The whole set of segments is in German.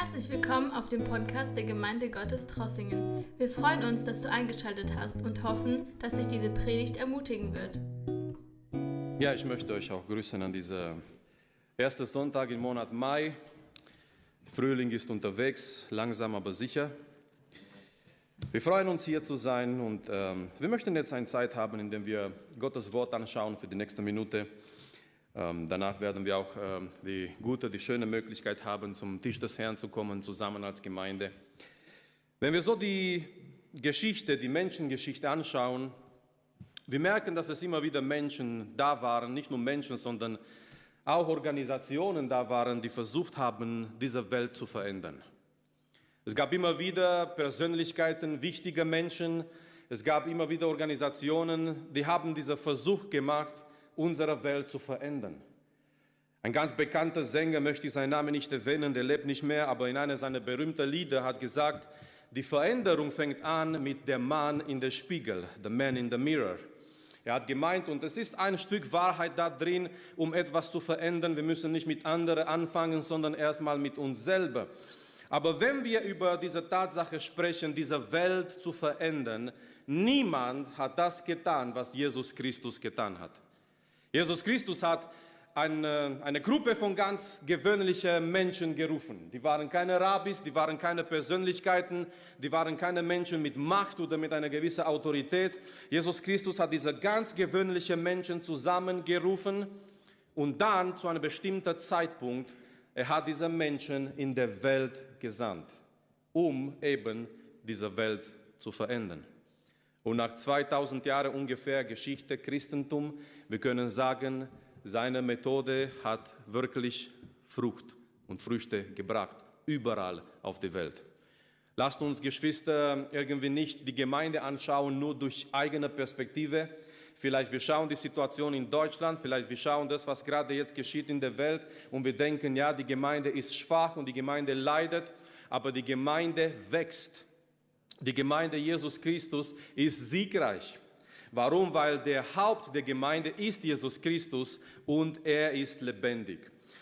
Herzlich willkommen auf dem Podcast der Gemeinde Gottes Trossingen. Wir freuen uns, dass du eingeschaltet hast und hoffen, dass dich diese Predigt ermutigen wird. Ja, ich möchte euch auch grüßen an diesem ersten Sonntag im Monat Mai. Frühling ist unterwegs, langsam aber sicher. Wir freuen uns hier zu sein und ähm, wir möchten jetzt eine Zeit haben, in der wir Gottes Wort anschauen für die nächste Minute. Ähm, danach werden wir auch ähm, die gute, die schöne Möglichkeit haben, zum Tisch des Herrn zu kommen, zusammen als Gemeinde. Wenn wir so die Geschichte, die Menschengeschichte anschauen, wir merken, dass es immer wieder Menschen da waren, nicht nur Menschen, sondern auch Organisationen da waren, die versucht haben, diese Welt zu verändern. Es gab immer wieder Persönlichkeiten, wichtige Menschen, es gab immer wieder Organisationen, die haben diesen Versuch gemacht, unsere Welt zu verändern. Ein ganz bekannter Sänger, möchte ich seinen Namen nicht erwähnen, der lebt nicht mehr, aber in einer seiner berühmten Lieder hat gesagt, die Veränderung fängt an mit dem Mann in der Spiegel, the man in the mirror. Er hat gemeint, und es ist ein Stück Wahrheit da drin, um etwas zu verändern. Wir müssen nicht mit anderen anfangen, sondern erstmal mit uns selber. Aber wenn wir über diese Tatsache sprechen, diese Welt zu verändern, niemand hat das getan, was Jesus Christus getan hat. Jesus Christus hat eine, eine, Gruppe von ganz gewöhnlichen Menschen gerufen. Die waren keine Rabbis, die waren keine Persönlichkeiten, die waren keine Menschen mit Macht oder mit einer gewissen Autorität. Jesus Christus hat diese ganz gewöhnlichen Menschen zusammengerufen und dann zu einem bestimmten Zeitpunkt, er hat diese Menschen in der Welt gesandt, um eben diese Welt zu verändern. Und nach 2000 Jahren ungefähr Geschichte Christentum, wir können sagen, seine Methode hat wirklich Frucht und Früchte gebracht, überall auf der Welt. Lasst uns Geschwister irgendwie nicht die Gemeinde anschauen, nur durch eigene Perspektive. Vielleicht wir schauen die Situation in Deutschland, vielleicht wir schauen das, was gerade jetzt geschieht in der Welt und wir denken, ja, die Gemeinde ist schwach und die Gemeinde leidet, aber die Gemeinde wächst. Die Gemeinde Jesus Christus ist siegreich. Warum? Weil der Haupt der Gemeinde ist Jesus Christus und er ist lebendig.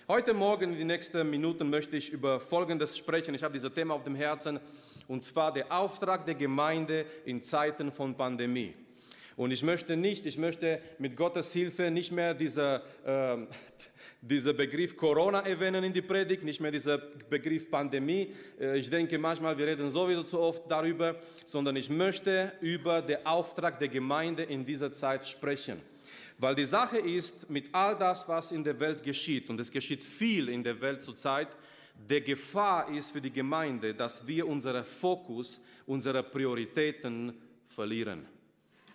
Heute Morgen in den nächsten Minuten möchte ich über Folgendes sprechen. Ich habe dieses Thema auf dem Herzen und zwar der Auftrag der Gemeinde in Zeiten von Pandemie. Und ich möchte nicht, ich möchte mit Gottes Hilfe nicht mehr diese, äh, dieser Begriff Corona erwähnen in die Predigt, nicht mehr dieser Begriff Pandemie. Äh, ich denke manchmal, wir reden sowieso zu oft darüber, sondern ich möchte über den Auftrag der Gemeinde in dieser Zeit sprechen. Weil die Sache ist, mit all das, was in der Welt geschieht, und es geschieht viel in der Welt zurzeit, der Gefahr ist für die Gemeinde, dass wir unseren Fokus, unsere Prioritäten verlieren.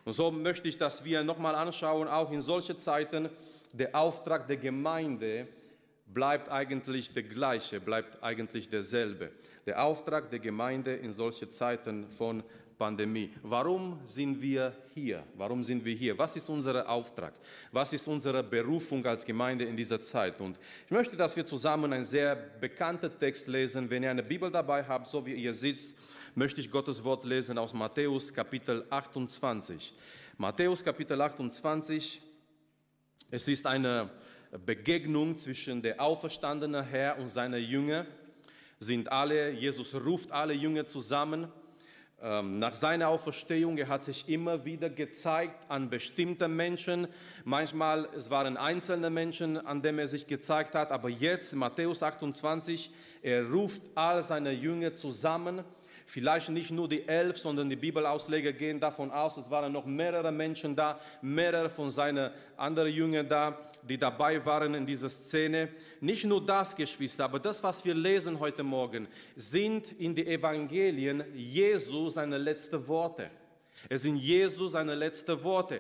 Und so möchte ich, dass wir nochmal anschauen, auch in solchen Zeiten, der Auftrag der Gemeinde bleibt eigentlich der gleiche, bleibt eigentlich derselbe. Der Auftrag der Gemeinde in solchen Zeiten von Pandemie. Warum sind wir hier? Warum sind wir hier? Was ist unser Auftrag? Was ist unsere Berufung als Gemeinde in dieser Zeit? Und ich möchte, dass wir zusammen einen sehr bekannten Text lesen. Wenn ihr eine Bibel dabei habt, so wie ihr sitzt, möchte ich Gottes Wort lesen aus Matthäus Kapitel 28. Matthäus Kapitel 28, es ist eine Begegnung zwischen der auferstandenen Herr und seiner Jünger. Sind alle, Jesus ruft alle Jünger zusammen. Ähm, nach seiner Auferstehung, er hat sich immer wieder gezeigt an bestimmten Menschen. Manchmal es waren einzelne Menschen, an denen er sich gezeigt hat, aber jetzt, Matthäus 28, er ruft all seine Jünger zusammen Vielleicht nicht nur die elf, sondern die Bibelausleger gehen davon aus, es waren noch mehrere Menschen da, mehrere von seinen anderen Jüngern da, die dabei waren in dieser Szene. Nicht nur das, Geschwister, aber das, was wir lesen heute Morgen, sind in den Evangelien Jesu seine letzten Worte. Es sind Jesus seine letzten Worte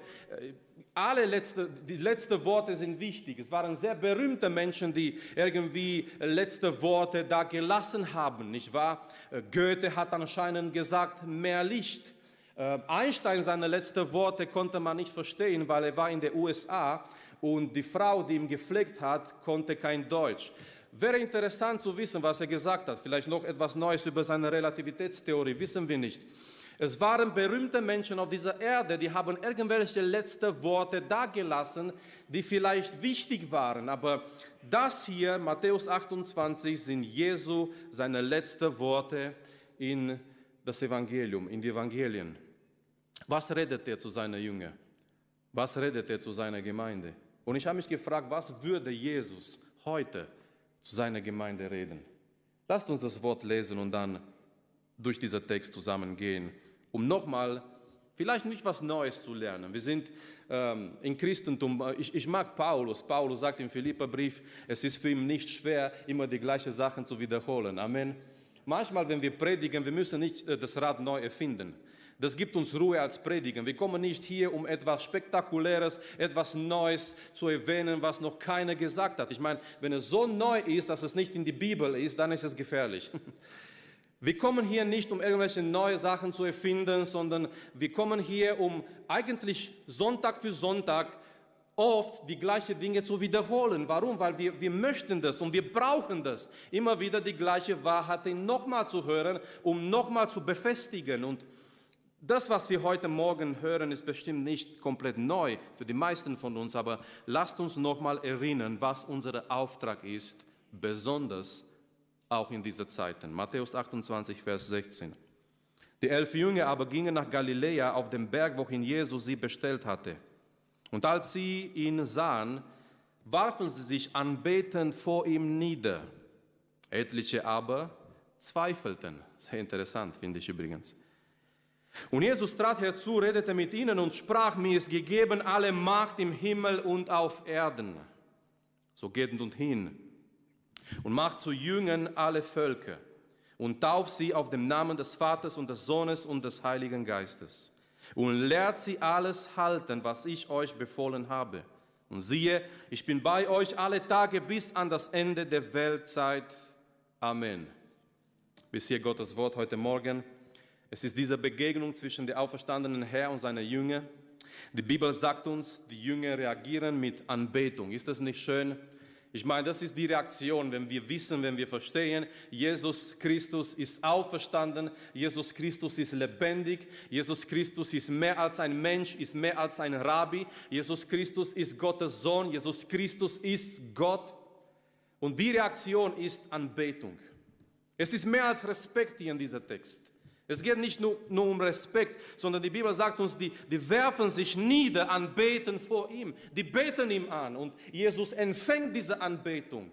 alle letzte, die letzten Worte sind wichtig. Es waren sehr berühmte Menschen, die irgendwie letzte Worte da gelassen haben, nicht wahr? Äh, Goethe hat anscheinend gesagt, mehr Licht. Äh, Einstein, seine letzten Worte konnte man nicht verstehen, weil er war in den USA und die Frau, die ihn gepflegt hat, konnte kein Deutsch. Wäre interessant zu wissen, was er gesagt hat. Vielleicht noch etwas Neues über seine Relativitätstheorie, wissen wir nicht. Es waren berühmte Menschen auf dieser Erde, die haben irgendwelche letzte Worte dagelassen, die vielleicht wichtig waren. Aber das hier, Matthäus 28, sind Jesu seine letzten Worte in das Evangelium, in die Evangelien. Was redet er zu seiner Jünger? Was redet er zu seiner Gemeinde? Und ich habe mich gefragt, was würde Jesus heute zu seiner Gemeinde reden? Lasst uns das Wort lesen und dann durch diesen Text zusammengehen um nochmal vielleicht nicht was Neues zu lernen. Wir sind ähm, im Christentum, äh, ich, ich, mag Paulus. Paulus sagt im Philipperbrief, es ist für ihn nicht schwer, immer die gleichen Sachen zu wiederholen. Amen. Manchmal, wenn wir predigen, wir müssen nicht äh, das Rad neu erfinden. Das gibt uns Ruhe als Predigen. Wir kommen nicht hier, um etwas Spektakuläres, etwas Neues zu erwähnen, was noch keiner gesagt hat. Ich meine, wenn es so neu ist, dass es nicht in die Bibel ist, dann ist es gefährlich. Wir kommen hier nicht, um irgendwelche neue Sachen zu erfinden, sondern wir kommen hier, um eigentlich Sonntag für Sonntag oft die gleichen Dinge zu wiederholen. Warum? Weil wir, wir möchten das und wir brauchen das, immer wieder die gleiche Wahrheit nochmal zu hören, um nochmal zu befestigen. Und das, was wir heute Morgen hören, ist bestimmt nicht komplett neu für die meisten von uns, aber lasst uns nochmal erinnern, was unser Auftrag ist, besonders auch in diese Zeiten. Matthäus 28, Vers 16. Die elf Jünger aber gingen nach Galiläa auf den Berg, wohin Jesus sie bestellt hatte. Und als sie ihn sahen, warfen sie sich anbetend vor ihm nieder. Etliche aber zweifelten. Sehr interessant, finde ich übrigens. Und Jesus trat herzu, redete mit ihnen und sprach, mir ist gegeben alle Macht im Himmel und auf Erden. So geht und hin und macht zu Jüngern alle Völker und tauft sie auf dem Namen des Vaters und des Sohnes und des Heiligen Geistes und lehrt sie alles halten, was ich euch befohlen habe. Und siehe, ich bin bei euch alle Tage bis an das Ende der Weltzeit. Amen. Bis hier Gottes Wort heute Morgen. Es ist diese Begegnung zwischen dem auferstandenen Herr und seiner Jünger. Die Bibel sagt uns, die Jünger reagieren mit Anbetung. Ist das nicht schön? Ich meine, das ist die Reaktion, wenn wir wissen, wenn wir verstehen, Jesus Christus ist auferstanden, Jesus Christus ist lebendig, Jesus Christus ist mehr als ein Mensch, ist mehr als ein Rabbi, Jesus Christus ist Gottes Sohn, Jesus Christus ist Gott. Und die Reaktion ist Anbetung. Es ist mehr als Respekt hier in diesem Text. Es geht nicht nur, nur, um Respekt, sondern die Bibel sagt uns, die, die werfen sich nieder, anbeten vor ihm. Die beten ihm an und Jesus empfängt diese Anbetung.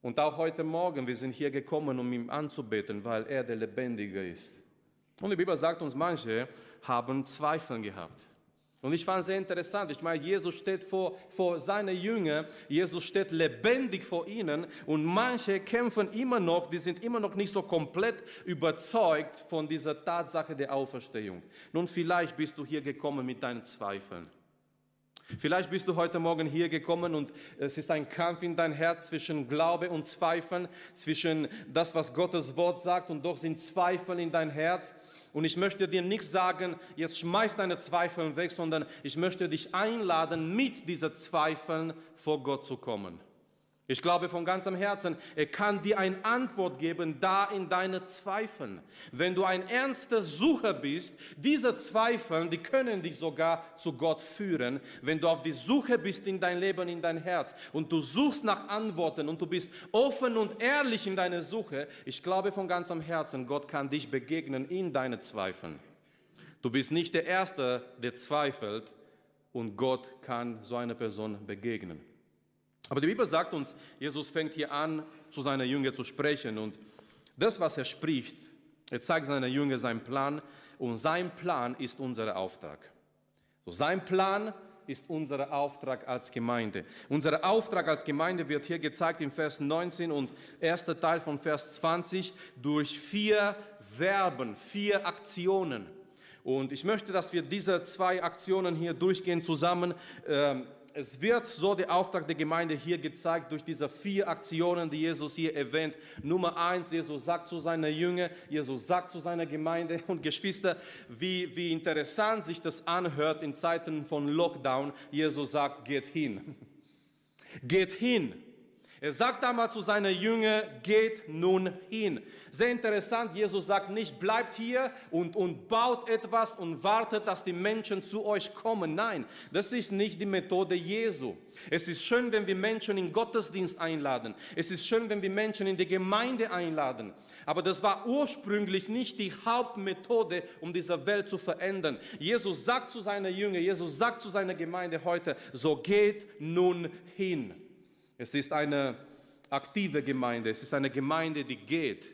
Und auch heute Morgen, wir sind hier gekommen, um ihm anzubeten, weil er der Lebendige ist. Und die Bibel sagt uns, manche haben Zweifel gehabt. Und ich fand es sehr interessant. Ich meine, Jesus steht vor, vor seinen Jüngern, Jesus steht lebendig vor ihnen und manche kämpfen immer noch, die sind immer noch nicht so komplett überzeugt von dieser Tatsache der Auferstehung. Nun, vielleicht bist du hier gekommen mit deinen Zweifeln. Vielleicht bist du heute Morgen hier gekommen und es ist ein Kampf in dein Herz zwischen Glaube und Zweifeln, zwischen das, was Gottes Wort sagt und doch sind Zweifel in dein Herz. Und ich möchte dir nicht sagen, jetzt schmeiß deine Zweifel weg, sondern ich möchte dich einladen, mit diesen Zweifeln vor Gott zu kommen. Ich glaube von ganzem Herzen, er kann dir eine Antwort geben, da in deine Zweifeln. Wenn du ein ernster Sucher bist, diese Zweifel, die können dich sogar zu Gott führen. Wenn du auf die Suche bist in dein Leben, in dein Herz und du suchst nach Antworten und du bist offen und ehrlich in deiner Suche, ich glaube von ganzem Herzen, Gott kann dich begegnen in deine Zweifeln. Du bist nicht der Erste, der zweifelt und Gott kann so einer Person begegnen. Aber die Bibel sagt uns, Jesus fängt hier an, zu seiner Jünger zu sprechen. Und das, was er spricht, er zeigt seiner Jünger seinen Plan. Und sein Plan ist unser Auftrag. So, sein Plan ist unser Auftrag als Gemeinde. Unser Auftrag als Gemeinde wird hier gezeigt im Vers 19 und erster Teil von Vers 20 durch vier Verben, vier Aktionen. Und ich möchte, dass wir diese zwei Aktionen hier durchgehen zusammen. Ähm, es wird so der Auftrag der Gemeinde hier gezeigt durch diese vier Aktionen, die Jesus hier erwähnt. Nummer eins, Jesus sagt zu seiner Jünger, Jesus sagt zu seiner Gemeinde und Geschwister, wie, wie interessant sich das anhört in Zeiten von Lockdown. Jesus sagt, geht hin. Geht hin. Er sagt damals zu seinen Jüngern, geht nun hin. Sehr interessant, Jesus sagt nicht, bleibt hier und, und baut etwas und wartet, dass die Menschen zu euch kommen. Nein, das ist nicht die Methode Jesu. Es ist schön, wenn wir Menschen in Gottesdienst einladen. Es ist schön, wenn wir Menschen in die Gemeinde einladen. Aber das war ursprünglich nicht die Hauptmethode, um diese Welt zu verändern. Jesus sagt zu seinen Jüngern, Jesus sagt zu seiner Gemeinde heute, so geht nun hin. Es ist eine aktive Gemeinde, es ist eine Gemeinde, die geht.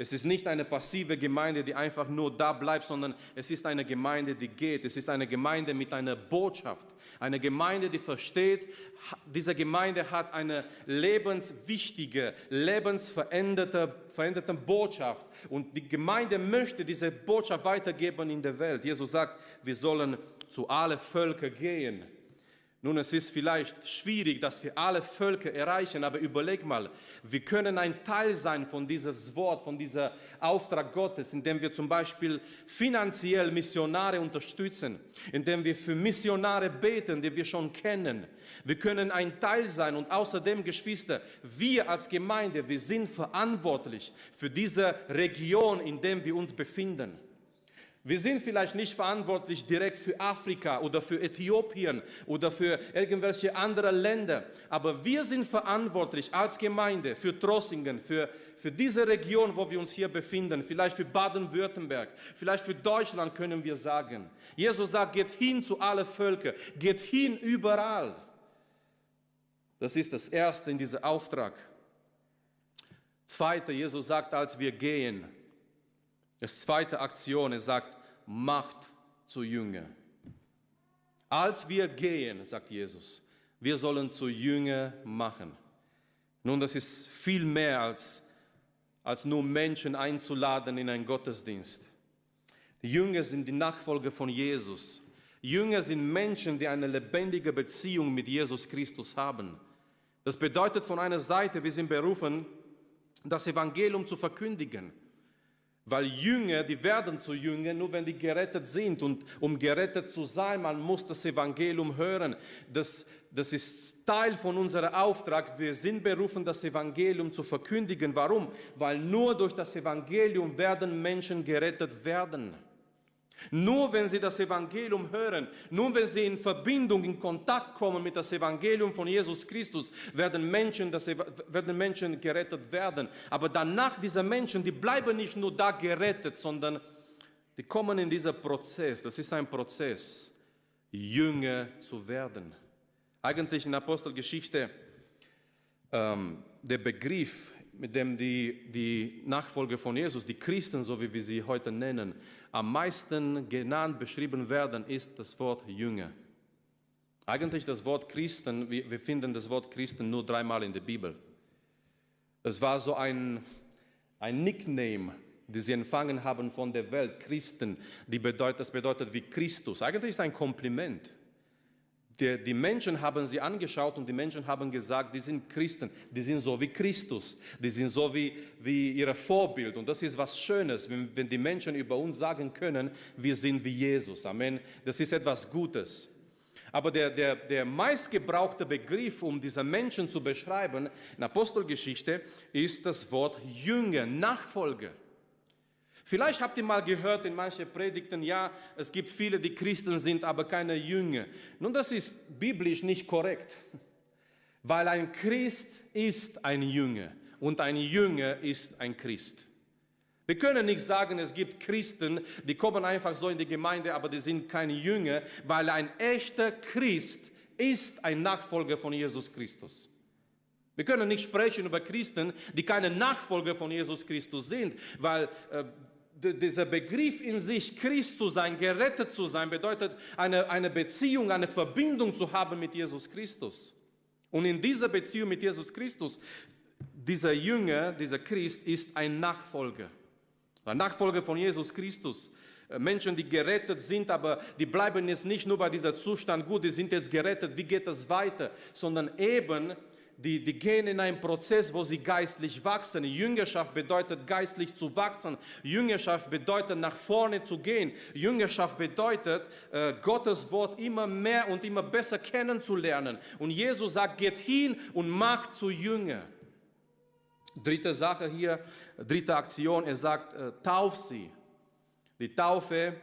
Es ist nicht eine passive Gemeinde, die einfach nur da bleibt, sondern es ist eine Gemeinde, die geht. Es ist eine Gemeinde mit einer Botschaft. Eine Gemeinde, die versteht, diese Gemeinde hat eine lebenswichtige, lebensveränderte veränderte Botschaft. Und die Gemeinde möchte diese Botschaft weitergeben in der Welt. Jesus sagt, wir sollen zu allen Völkern gehen. Nun, es ist vielleicht schwierig, dass wir alle Völker erreichen, aber überleg mal, wir können ein Teil sein von diesem Wort, von diesem Auftrag Gottes, indem wir zum Beispiel finanziell Missionare unterstützen, indem wir für Missionare beten, die wir schon kennen. Wir können ein Teil sein und außerdem, Geschwister, wir als Gemeinde, wir sind verantwortlich für diese Region, in der wir uns befinden. Wir sind vielleicht nicht verantwortlich direkt für Afrika oder für Äthiopien oder für irgendwelche anderen Länder, aber wir sind verantwortlich als Gemeinde für Trossingen, für, für diese Region, wo wir uns hier befinden, vielleicht für Baden-Württemberg, vielleicht für Deutschland können wir sagen. Jesus sagt, geht hin zu allen Völkern, geht hin überall. Das ist das Erste in diesem Auftrag. Zweite, Jesus sagt, als wir gehen, das zweite Aktion, er sagt, macht zu Jünger. Als wir gehen, sagt Jesus, wir sollen zu Jünger machen. Nun, das ist viel mehr als, als nur Menschen einzuladen in einen Gottesdienst. Die Jünger sind die Nachfolger von Jesus. Jünger sind Menschen, die eine lebendige Beziehung mit Jesus Christus haben. Das bedeutet von einer Seite, wir sind berufen, das Evangelium zu verkündigen. Weil Jünger, die werden zu Jüngern, nur wenn die gerettet sind. Und um gerettet zu sein, man muss das Evangelium hören. Das, das ist Teil von unserem Auftrag. Wir sind berufen, das Evangelium zu verkündigen. Warum? Weil nur durch das Evangelium werden Menschen gerettet werden. Nur wenn sie das Evangelium hören, nur wenn sie in Verbindung, in Kontakt kommen mit das Evangelium von Jesus Christus, werden Menschen, das, werden Menschen gerettet werden. Aber danach, diese Menschen, die bleiben nicht nur da gerettet, sondern die kommen in dieser Prozess. Das ist ein Prozess, Jünger zu werden. Eigentlich in Apostelgeschichte, ähm, der Begriff mit dem die, die Nachfolger von Jesus, die Christen, so wie wir sie heute nennen, am meisten genannt, beschrieben werden, ist das Wort Jünger. Eigentlich das Wort Christen, wir, finden das Wort Christen nur dreimal in der Bibel. Es war so ein, ein Nickname, die sie empfangen haben von der Welt, Christen, die bedeutet, das bedeutet wie Christus. Eigentlich ist es ein Kompliment. Die, die, Menschen haben sie angeschaut und die Menschen haben gesagt, die sind Christen, die sind so wie Christus, die sind so wie, wie ihre Vorbild. Und das ist was Schönes, wenn, wenn die Menschen über uns sagen können, wir sind wie Jesus. Amen. Das ist etwas Gutes. Aber der, der, der meistgebrauchte Begriff, um diese Menschen zu beschreiben in Apostelgeschichte, ist das Wort Jünger, Nachfolger. Vielleicht habt ihr mal gehört in manchen Predigten, ja, es gibt viele, die Christen sind, aber keine Jünger. Nun, das ist biblisch nicht korrekt, weil ein Christ ist ein Jünger und ein Jünger ist ein Christ. Wir können nicht sagen, es gibt Christen, die kommen einfach so in die Gemeinde, aber die sind keine Jünger, weil ein echter Christ ist ein Nachfolger von Jesus Christus. Wir können nicht sprechen über Christen, die keine Nachfolger von Jesus Christus sind, weil äh, dieser Begriff in sich, Christ zu sein, gerettet zu sein, bedeutet eine, eine Beziehung, eine Verbindung zu haben mit Jesus Christus. Und in dieser Beziehung mit Jesus Christus, dieser Jünger, dieser Christ ist ein Nachfolger. Ein Nachfolger von Jesus Christus. Äh, Menschen, die gerettet sind, aber die bleiben jetzt nicht nur bei dieser Zustand, gut, die sind jetzt gerettet, wie geht es weiter, sondern eben die, die gehen in einen Prozess, wo sie geistlich wachsen. Jüngerschaft bedeutet geistlich zu wachsen. Jüngerschaft bedeutet nach vorne zu gehen. Jüngerschaft bedeutet äh, Gottes Wort immer mehr und immer besser kennenzulernen. Und Jesus sagt, geht hin und macht zu Jünger. Dritte Sache hier, dritte Aktion, er sagt, äh, tauf sie. Die Taufe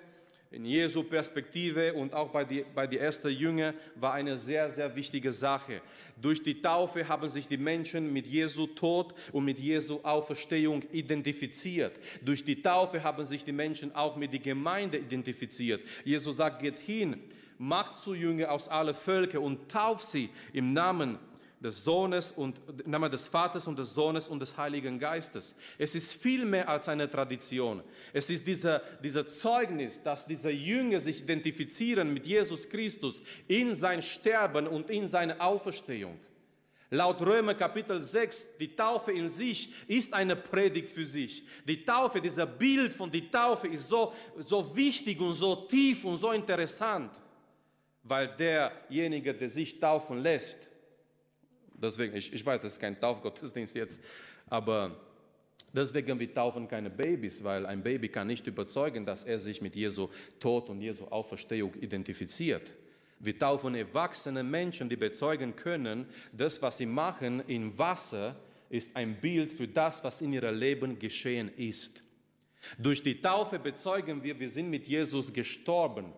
in Jesu Perspektive und auch bei die, bei die ersten Jünger war eine sehr, sehr wichtige Sache. Durch die Taufe haben sich die Menschen mit Jesu Tod und mit Jesu Auferstehung identifiziert. Durch die Taufe haben sich die Menschen auch mit der Gemeinde identifiziert. Jesus sagt, geht hin, macht zu Jünger aus allen Völkern und tauft sie im Namen des Sohnes und im des Vaters und des Sohnes und des Heiligen Geistes. Es ist viel mehr als eine Tradition. Es ist dieser, dieser Zeugnis, dass diese Jünger sich identifizieren mit Jesus Christus in sein Sterben und in seine Auferstehung. Laut Römer Kapitel 6, die Taufe in sich ist eine Predigt für sich. Die Taufe, dieser Bild von der Taufe ist so, so wichtig und so tief und so interessant, weil derjenige, der sich taufen lässt, Deswegen, ich, ich weiß, das ist kein Taufgottesdienst jetzt, aber deswegen wir taufen keine Babys, weil ein Baby kann nicht überzeugen, dass er sich mit Jesu Tod und Jesu Auferstehung identifiziert. Wir taufen erwachsene Menschen, die bezeugen können, das, was sie machen im Wasser, ist ein Bild für das, was in ihrem Leben geschehen ist. Durch die Taufe bezeugen wir, wir sind mit Jesus gestorben.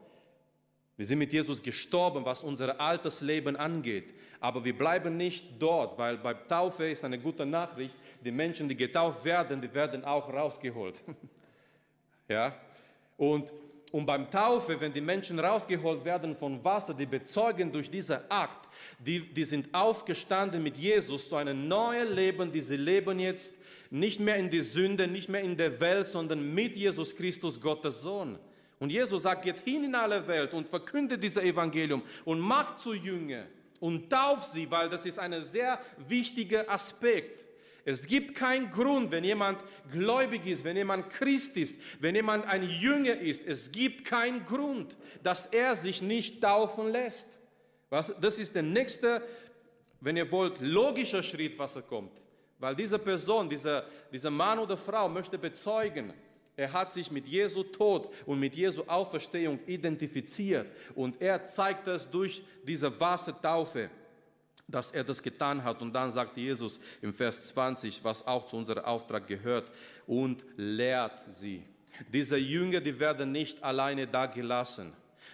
Wir sind mit Jesus gestorben, was unser altes Leben angeht. Aber wir bleiben nicht dort, weil bei Taufe ist eine gute Nachricht. Die Menschen, die getauft werden, die werden auch rausgeholt. ja? Und, und beim Taufe, wenn die Menschen rausgeholt werden von Wasser, die bezeugen durch diesen Akt, die, die sind aufgestanden mit Jesus zu einem neuen Leben, die sie leben jetzt nicht mehr in die Sünde, nicht mehr in der Welt, sondern mit Jesus Christus, Gottes Sohn. Und Jesus sagt, geht hin in alle Welt und verkündet dieses Evangelium und macht zu Jünger und tauft sie, weil das ist ein sehr wichtiger Aspekt. Es gibt keinen Grund, wenn jemand gläubig ist, wenn jemand Christ ist, wenn jemand ein Jünger ist, es gibt keinen Grund, dass er sich nicht taufen lässt. Das ist der nächste, wenn ihr wollt, logischer Schritt, was er kommt. Weil diese Person, dieser, dieser Mann oder Frau möchte bezeugen, er hat sich mit Jesu Tod und mit Jesu Auferstehung identifiziert und er zeigt es durch diese Wassertaufe, dass er das getan hat. Und dann sagt Jesus im Vers 20, was auch zu unserem Auftrag gehört, und lehrt sie. Diese Jünger, die werden nicht alleine da gelassen.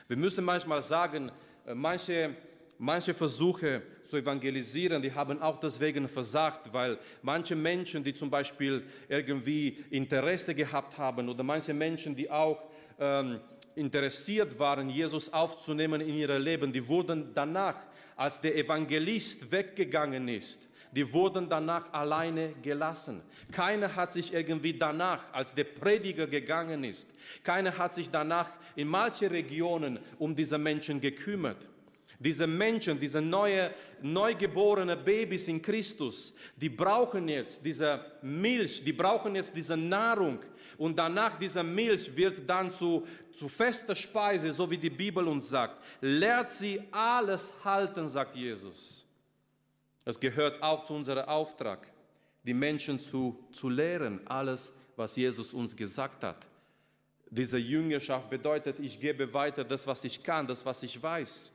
Wir müssen manchmal sagen, äh, manche Manche Versuche zu evangelisieren, die haben auch deswegen versagt, weil manche Menschen, die zum Beispiel irgendwie Interesse gehabt haben oder manche Menschen, die auch ähm, interessiert waren, Jesus aufzunehmen in ihr Leben, die wurden danach, als der Evangelist weggegangen ist, die wurden danach alleine gelassen. Keiner hat sich irgendwie danach, als der Prediger gegangen ist, keiner hat sich danach in manchen Regionen um diese Menschen gekümmert. Diese Menschen, diese neue, neugeborenen Babys in Christus, die brauchen jetzt diese Milch, die brauchen jetzt diese Nahrung. Und danach diese Milch wird dann zu, zu fester Speise, so wie die Bibel uns sagt. Lehrt sie alles halten, sagt Jesus. Es gehört auch zu unserem Auftrag, die Menschen zu, zu lehren, alles, was Jesus uns gesagt hat. Diese Jüngerschaft bedeutet, ich gebe weiter das, was ich kann, das, was ich weiß.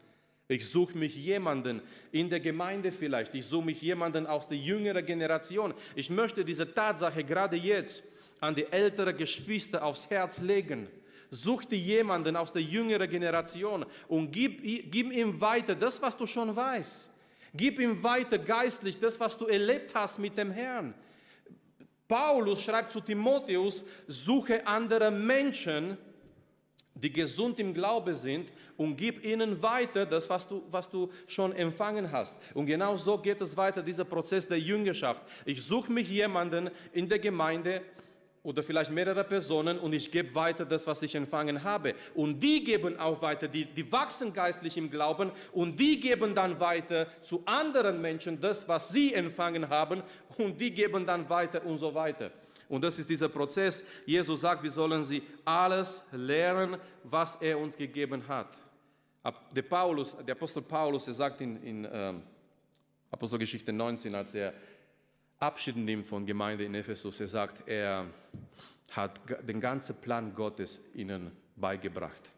Ich suche mich jemanden in der Gemeinde vielleicht. Ich suche mich jemanden aus der jüngeren Generation. Ich möchte diese Tatsache gerade jetzt an die älteren Geschwister aufs Herz legen. Such dir jemanden aus der jüngeren Generation und gib, gib ihm weiter das, was du schon weißt. Gib ihm weiter geistlich das, was du erlebt hast mit dem Herrn. Paulus schreibt zu Timotheus, suche andere Menschen, die gesund im Glaube sind und gib ihnen weiter das, was du, was du schon empfangen hast. Und genau so geht es weiter, dieser Prozess der Jüngerschaft. Ich suche mich jemanden in der Gemeinde oder vielleicht mehrere Personen und ich gebe weiter das, was ich empfangen habe. Und die geben auch weiter, die, die wachsen geistlich im Glauben und die geben dann weiter zu anderen Menschen das, was sie empfangen haben und die geben dann weiter und so weiter. Und das ist dieser Prozess. Jesus sagt, wir sollen sie alles lehren, was er uns gegeben hat. Der, Paulus, der Apostel Paulus, er sagt in, in ähm, Apostelgeschichte 19, als er Abschied nimmt von Gemeinde in Ephesus. Er sagt, er hat den ganzen Plan Gottes ihnen beigebracht.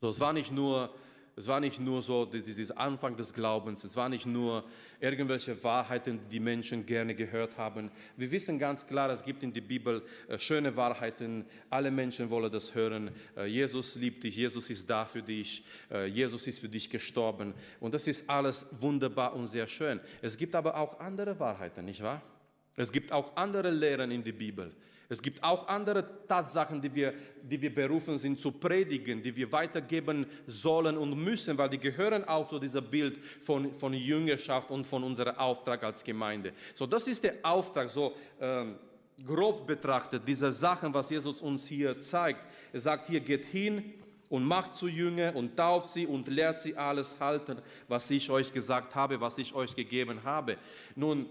So, es war nicht nur es war nicht nur so dieses Anfang des Glaubens, es war nicht nur irgendwelche Wahrheiten, die Menschen gerne gehört haben. Wir wissen ganz klar, es gibt in der Bibel äh, schöne Wahrheiten, alle Menschen wollen das hören. Äh, Jesus liebt dich, Jesus ist da für dich, äh, Jesus ist für dich gestorben und das ist alles wunderbar und sehr schön. Es gibt aber auch andere Wahrheiten, nicht wahr? Es gibt auch andere Lehren in der Bibel. Es gibt auch andere Tatsachen, die wir, die wir berufen sind zu predigen, die wir weitergeben sollen und müssen, weil die gehören auch zu diesem Bild von, von Jüngerschaft und von unserem Auftrag als Gemeinde. So, das ist der Auftrag, so ähm, grob betrachtet, diese Sachen, was Jesus uns hier zeigt. Er sagt hier, geht hin und macht zu Jünger und tauft sie und lehrt sie alles halten, was ich euch gesagt habe, was ich euch gegeben habe. Nun,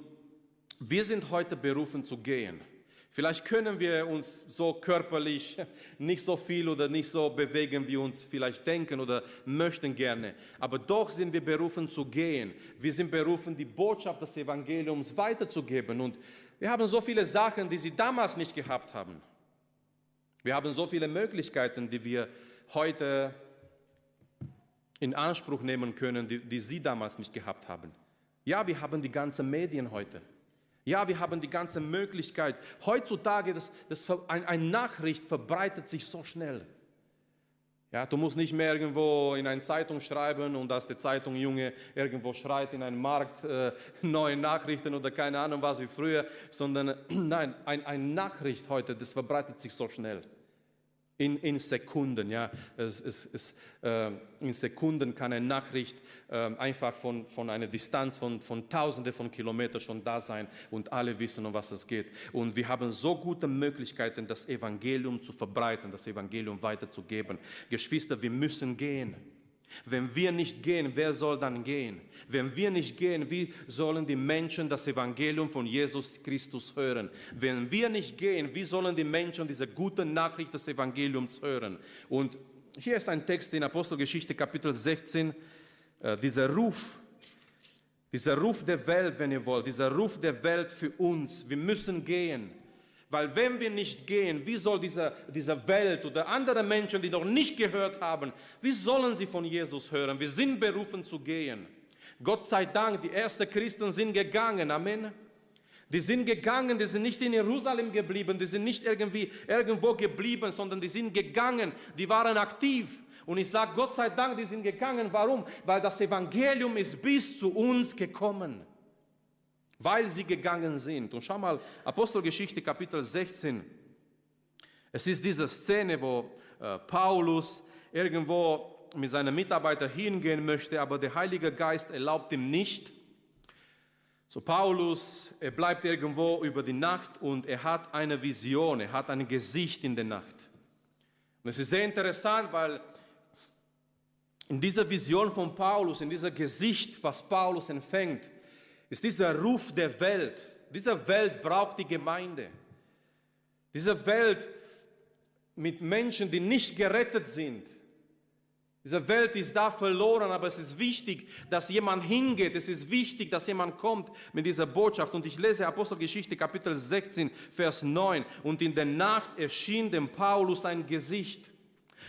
wir sind heute berufen zu gehen. Vielleicht können wir uns so körperlich nicht so viel oder nicht so bewegen, wie wir uns vielleicht denken oder möchten gerne. Aber doch sind wir berufen zu gehen. Wir sind berufen, die Botschaft des Evangeliums weiterzugeben. Und wir haben so viele Sachen, die sie damals nicht gehabt haben. Wir haben so viele Möglichkeiten, die wir heute in Anspruch nehmen können, die, die sie damals nicht gehabt haben. Ja, wir haben die ganzen Medien heute. Ja, wir haben die ganze Möglichkeit. Heutzutage, das, das, ein, eine Nachricht verbreitet sich so schnell. Ja, du musst nicht mehr irgendwo in eine Zeitung schreiben und dass der Zeitung Junge irgendwo schreit in einem Markt äh, neue Nachrichten oder keine Ahnung was wie früher, sondern nein, ein, eine Nachricht heute, das verbreitet sich so schnell in, in Sekunden. Ja. Es, es, es, äh, in Sekunden kann eine Nachricht äh, einfach von, von einer Distanz von, von Tausenden von Kilometern schon da sein und alle wissen, um was es geht. Und wir haben so gute Möglichkeiten, das Evangelium zu verbreiten, das Evangelium weiterzugeben. Geschwister, wir müssen gehen. Wenn wir nicht gehen, wer soll dann gehen? Wenn wir nicht gehen, wie sollen die Menschen das Evangelium von Jesus Christus hören? Wenn wir nicht gehen, wie sollen die Menschen diese gute Nachricht des Evangeliums hören? Und hier ist ein Text in Apostelgeschichte Kapitel 16, äh, dieser Ruf, dieser Ruf der Welt, wenn ihr wollt, dieser Ruf der Welt für uns. Wir müssen gehen. Weil wenn wir nicht gehen, wie soll diese, diese Welt oder andere Menschen, die noch nicht gehört haben, wie sollen sie von Jesus hören? Wir sind berufen zu gehen. Gott sei Dank, die ersten Christen sind gegangen. Amen. Die sind gegangen, die sind nicht in Jerusalem geblieben, die sind nicht irgendwie irgendwo geblieben, sondern die sind gegangen, die waren aktiv. Und ich sage, Gott sei Dank, die sind gegangen. Warum? Weil das Evangelium ist bis zu uns gekommen weil sie gegangen sind. Und schau mal, Apostelgeschichte Kapitel 16. Es ist diese Szene, wo äh, Paulus irgendwo mit seinen Mitarbeitern hingehen möchte, aber der Heilige Geist erlaubt ihm nicht. So Paulus, er bleibt irgendwo über die Nacht und er hat eine Vision, er hat ein Gesicht in der Nacht. Und es ist sehr interessant, weil in dieser Vision von Paulus, in dieser Gesicht, was Paulus empfängt, ist dieser Ruf der Welt. Diese Welt braucht die Gemeinde. Diese Welt mit Menschen, die nicht gerettet sind. Diese Welt ist da verloren, aber es ist wichtig, dass jemand hingeht. Es ist wichtig, dass jemand kommt mit dieser Botschaft. Und ich lese Apostelgeschichte Kapitel 16, Vers 9. Und in der Nacht erschien dem Paulus ein Gesicht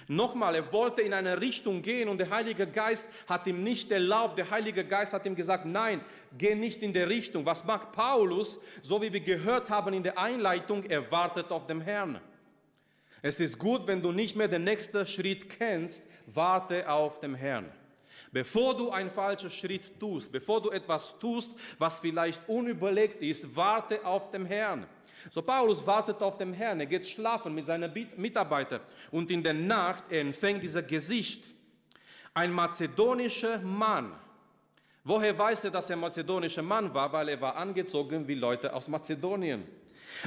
Nochmal, er wollte in eine Richtung gehen und der Heilige Geist hat ihm nicht erlaubt. Der Heilige Geist hat ihm gesagt, nein, geh nicht in der Richtung. Was macht Paulus? So wie wir gehört haben in der Einleitung, er wartet auf den Herrn. Es ist gut, wenn du nicht mehr den nächsten Schritt kennst, warte auf den Herrn. Bevor du einen falschen Schritt tust, bevor du etwas tust, was vielleicht unüberlegt ist, warte auf den Herrn. So Paulus wartet auf den Herrn, er geht schlafen mit seinen Mitarbeitern und in der Nacht er empfängt dieser Gesicht. Ein mazedonischer Mann. Woher weiß er, dass er mazedonischer Mann war? Weil er war angezogen wie Leute aus Mazedonien.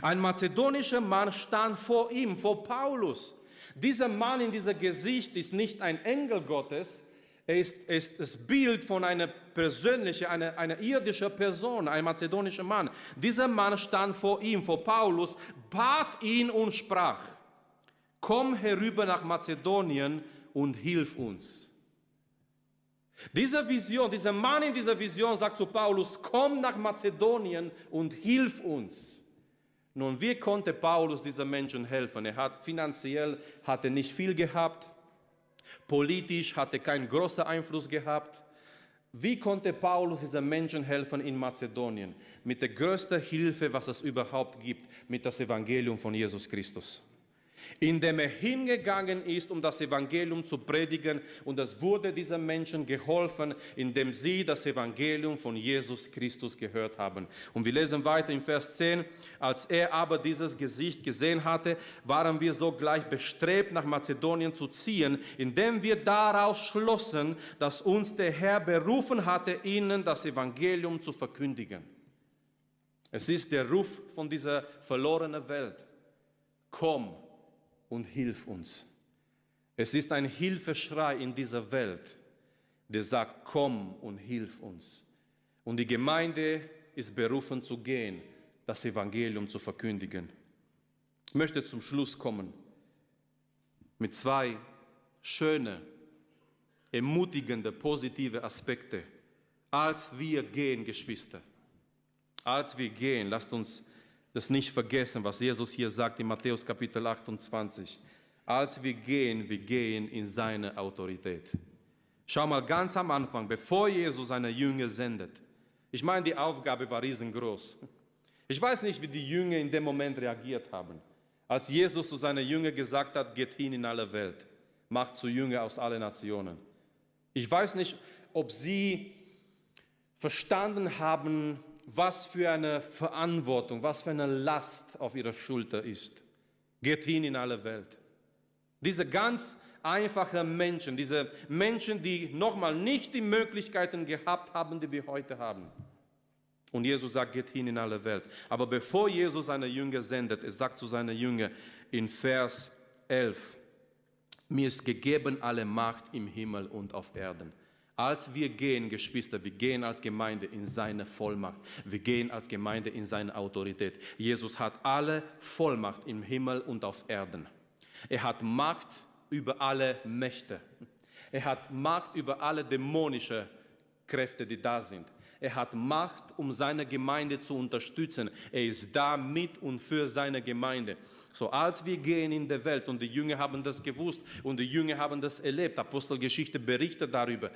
Ein mazedonischer Mann stand vor ihm, vor Paulus. Dieser Mann in diesem Gesicht ist nicht ein Engel Gottes, ist, ist das Bild von einer persönlichen, einer, einer irdischen Person, ein mazedonischer Mann. Dieser Mann stand vor ihm, vor Paulus, bat ihn und sprach, komm herüber nach Mazedonien und hilf uns. Diese Vision, dieser Mann in dieser Vision sagt zu Paulus, komm nach Mazedonien und hilf uns. Nun, wie konnte Paulus diesen Menschen helfen? Er hat finanziell hatte nicht viel gehabt, politisch hatte keinen großen Einfluss gehabt. Wie konnte Paulus diesen Menschen helfen in Mazedonien? Mit der größten Hilfe, was es überhaupt gibt, mit das Evangelium von Jesus Christus indem er hingegangen ist, um das Evangelium zu predigen. Und es wurde diesen Menschen geholfen, indem sie das Evangelium von Jesus Christus gehört haben. Und wir lesen weiter im Vers 10. Als er aber dieses Gesicht gesehen hatte, waren wir sogleich bestrebt, nach Mazedonien zu ziehen, indem wir daraus schlossen, dass uns der Herr berufen hatte, ihnen das Evangelium zu verkündigen. Es ist der Ruf von dieser verlorenen Welt. Komm, und hilf uns. Es ist ein Hilfeschrei in dieser Welt, der sagt, komm und hilf uns. Und die Gemeinde ist berufen zu gehen, das Evangelium zu verkündigen. Ich möchte zum Schluss kommen mit zwei schönen, ermutigenden, positive Aspekte. Als wir gehen, Geschwister, als wir gehen, lasst uns das nicht vergessen, was Jesus hier sagt in Matthäus Kapitel 28. Als wir gehen, wir gehen in seine Autorität. Schau mal ganz am Anfang, bevor Jesus seine Jünger sendet. Ich meine, die Aufgabe war riesengroß. Ich weiß nicht, wie die Jünger in dem Moment reagiert haben, als Jesus zu seinen Jüngern gesagt hat, geht hin in alle Welt, macht zu Jünger aus allen Nationen. Ich weiß nicht, ob sie verstanden haben, was für eine Verantwortung, was für eine Last auf ihrer Schulter ist. Geht hin in alle Welt. Diese ganz einfachen Menschen, diese Menschen, die nochmal nicht die Möglichkeiten gehabt haben, die wir heute haben. Und Jesus sagt, geht hin in alle Welt. Aber bevor Jesus seine Jünger sendet, er sagt zu seinen Jüngern in Vers 11, mir ist gegeben alle Macht im Himmel und auf Erden. Als wir gehen, Geschwister, wir gehen als Gemeinde in seine Vollmacht. Wir gehen als Gemeinde in seine Autorität. Jesus hat alle Vollmacht im Himmel und auf Erden. Er hat Macht über alle Mächte. Er hat Macht über alle dämonischen Kräfte, die da sind. Er hat Macht, um seine Gemeinde zu unterstützen. Er ist da mit und für seine Gemeinde. So als wir gehen in der Welt und die Jünger haben das gewusst und die Jünger haben das erlebt, Apostelgeschichte berichtet darüber,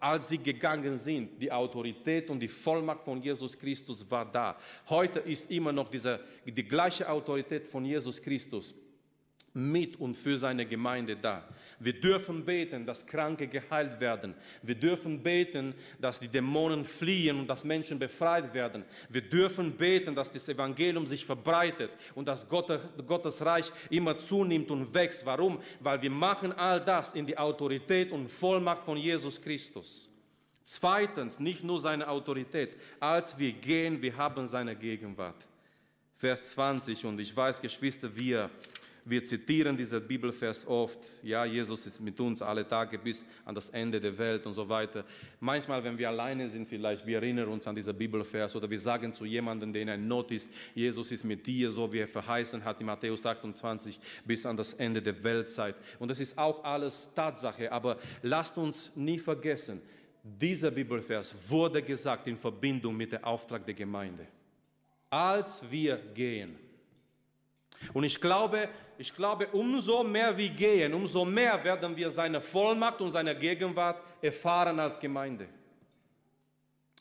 als sie gegangen sind, die Autorität und die Vollmacht von Jesus Christus war da. Heute ist immer noch diese, die gleiche Autorität von Jesus Christus mit und für seine Gemeinde da. Wir dürfen beten, dass Kranke geheilt werden. Wir dürfen beten, dass die Dämonen fliehen und dass Menschen befreit werden. Wir dürfen beten, dass das Evangelium sich verbreitet und dass Gottes Reich immer zunimmt und wächst. Warum? Weil wir machen all das in die Autorität und Vollmacht von Jesus Christus. Zweitens, nicht nur seine Autorität. Als wir gehen, wir haben seine Gegenwart. Vers 20, und ich weiß, Geschwister, wir wir zitieren diesen Bibelvers oft, ja, Jesus ist mit uns alle Tage bis an das Ende der Welt und so weiter. Manchmal, wenn wir alleine sind, vielleicht, wir erinnern uns an diesen Bibelvers oder wir sagen zu jemandem, der in Not ist, Jesus ist mit dir, so wie er verheißen hat in Matthäus 28 bis an das Ende der Weltzeit. Und das ist auch alles Tatsache, aber lasst uns nie vergessen, dieser Bibelvers wurde gesagt in Verbindung mit dem Auftrag der Gemeinde. Als wir gehen, und ich glaube, ich glaube, umso mehr wir gehen, umso mehr werden wir seine Vollmacht und seine Gegenwart erfahren als Gemeinde.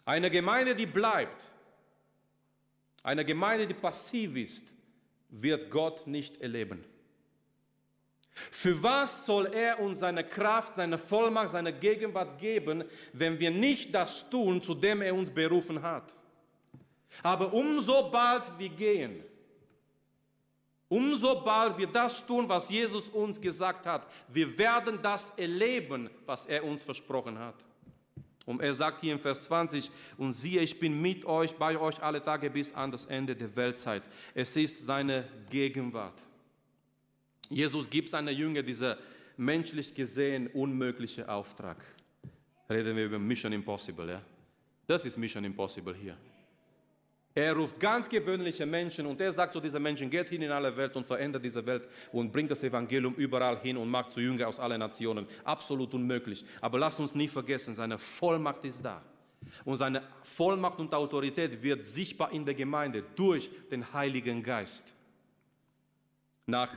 Eine Gemeinde, die bleibt, eine Gemeinde, die passiv ist, wird Gott nicht erleben. Für was soll er uns seine Kraft, seine Vollmacht, seine Gegenwart geben, wenn wir nicht das tun, zu dem er uns berufen hat? Aber umso bald wir gehen, Umso bald wir das tun, was Jesus uns gesagt hat, wir werden das erleben, was er uns versprochen hat. Und er sagt hier im Vers 20, und siehe, ich bin mit euch, bei euch alle Tage bis an das Ende der Weltzeit. Es ist seine Gegenwart. Jesus gibt seinen Jüngern diesen menschlich gesehen unmöglichen Auftrag. Reden wir über Mission Impossible, ja? Das ist Mission Impossible hier. Er ruft ganz gewöhnliche Menschen und er sagt zu diesen Menschen, geht hin in alle Welt und verändert diese Welt und bringt das Evangelium überall hin und macht zu Jünger aus allen Nationen. Absolut unmöglich. Aber lasst uns nie vergessen, seine Vollmacht ist da. Und seine Vollmacht und Autorität wird sichtbar in der Gemeinde durch den Heiligen Geist. Nach,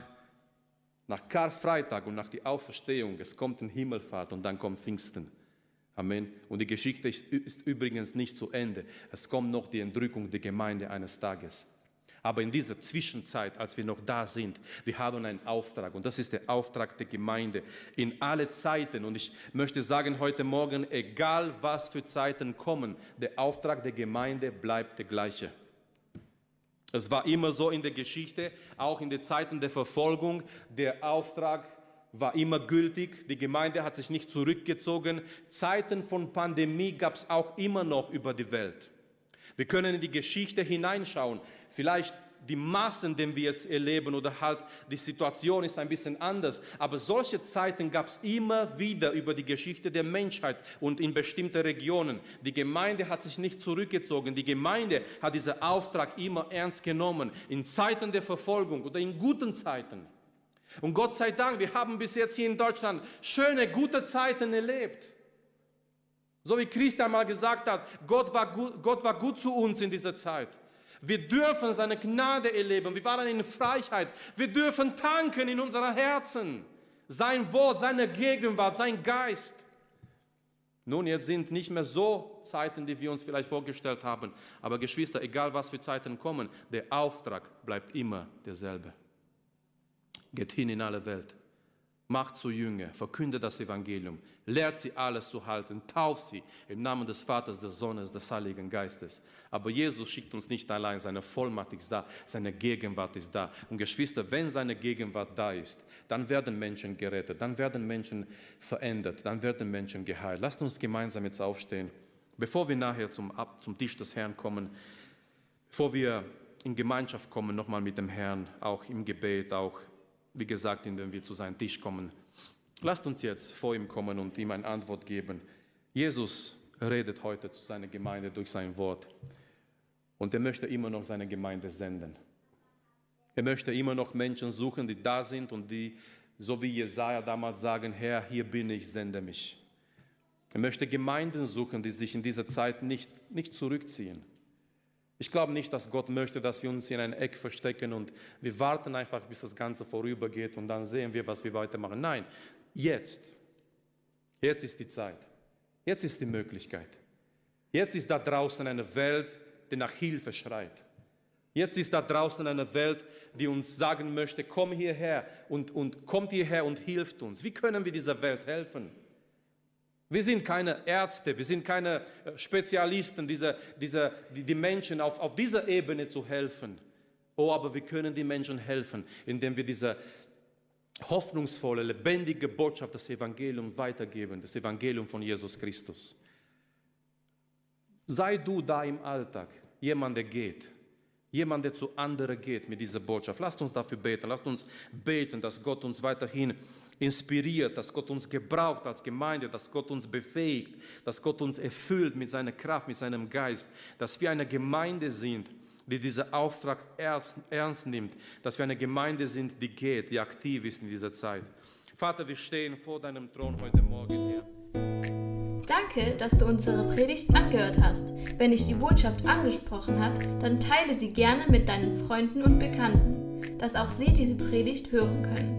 nach Karfreitag und nach der Auferstehung, es kommt ein Himmelfahrt und dann kommt Pfingsten. Amen. Und die Geschichte ist, übrigens nicht zu Ende. Es kommt noch die Entrückung der Gemeinde eines Tages. Aber in dieser Zwischenzeit, als wir noch da sind, wir haben einen Auftrag und das ist der Auftrag der Gemeinde in alle Zeiten. Und ich möchte sagen heute Morgen, egal was für Zeiten kommen, der Auftrag der Gemeinde bleibt der gleiche. Es war immer so in der Geschichte, auch in den Zeiten der Verfolgung, der Auftrag war immer gültig, die Gemeinde hat sich nicht zurückgezogen. Zeiten von Pandemie gab es auch immer noch über die Welt. Wir können in die Geschichte hineinschauen. Vielleicht die Massen, die wir jetzt erleben oder halt die Situation ist ein bisschen anders. Aber solche Zeiten gab es immer wieder über die Geschichte der Menschheit und in bestimmten Regionen. Die Gemeinde hat sich nicht zurückgezogen. Die Gemeinde hat diesen Auftrag immer ernst genommen. In Zeiten der Verfolgung oder in guten Zeiten. Und Gott sei Dank, wir haben bis jetzt hier in Deutschland schöne, gute Zeiten erlebt. So wie Christian mal gesagt hat, Gott war, gut, Gott war gut zu uns in dieser Zeit. Wir dürfen seine Gnade erleben. Wir waren in Freiheit. Wir dürfen tanken in unseren Herzen. Sein Wort, seine Gegenwart, sein Geist. Nun, jetzt sind nicht mehr so Zeiten, die wir uns vielleicht vorgestellt haben. Aber Geschwister, egal was für Zeiten kommen, der Auftrag bleibt immer derselbe. Geht hin in alle Welt, macht zu Jünger, verkündet das Evangelium, lehrt sie alles zu halten, tauft sie im Namen des Vaters, des Sohnes, des Heiligen Geistes. Aber Jesus schickt uns nicht allein, seine Vollmacht ist da, seine Gegenwart ist da. Und Geschwister, wenn seine Gegenwart da ist, dann werden Menschen gerettet, dann werden Menschen verändert, dann werden Menschen geheilt. Lasst uns gemeinsam jetzt aufstehen, bevor wir nachher zum, zum Tisch des Herrn kommen, bevor wir in Gemeinschaft kommen, nochmal mit dem Herrn, auch im Gebet, auch wie gesagt, indem wir zu seinem Tisch kommen. Lasst uns jetzt vor ihm kommen und ihm eine Antwort geben. Jesus redet heute zu seiner Gemeinde durch sein Wort. Und er möchte immer noch seine Gemeinde senden. Er möchte immer noch Menschen suchen, die da sind und die, so wie Jesaja damals sagen: Herr, hier bin ich, sende mich. Er möchte Gemeinden suchen, die sich in dieser Zeit nicht, nicht zurückziehen ich glaube nicht, dass Gott möchte, dass wir uns in ein Eck verstecken und wir warten einfach, bis das Ganze vorübergeht und dann sehen wir, was wir weitermachen. Nein, jetzt. Jetzt ist die Zeit. Jetzt ist die Möglichkeit. Jetzt ist da draußen eine Welt, die nach Hilfe schreit. Jetzt ist da draußen eine Welt, die uns sagen möchte, komm hierher und, und kommt hierher und hilft uns. Wie können wir dieser Welt helfen? Wir sind keine Ärzte, wir sind keine äh, Spezialisten, diese, diese, die, die Menschen auf, auf dieser Ebene zu helfen. Oh, aber wir können die Menschen helfen, indem wir diese hoffnungsvolle, lebendige Botschaft, das Evangelium weitergeben, das Evangelium von Jesus Christus. Sei du da im Alltag, jemand, der geht, jemand, der zu anderen geht mit dieser Botschaft. Lasst uns dafür beten, lasst uns beten, dass Gott uns weiterhin inspiriert, dass Gott uns gebraucht als Gemeinde, dass Gott uns befähigt, dass Gott uns erfüllt mit seiner Kraft, mit seinem Geist, dass wir eine Gemeinde sind, die diesen Auftrag ernst, ernst nimmt, dass wir eine Gemeinde sind, die geht, die aktiv ist in dieser Zeit. Vater, wir stehen vor deinem Thron heute Morgen, Herr. Danke, dass du unsere Predigt angehört hast. Wenn dich die Botschaft angesprochen hat, dann teile sie gerne mit deinen Freunden und Bekannten, dass auch sie diese Predigt hören können.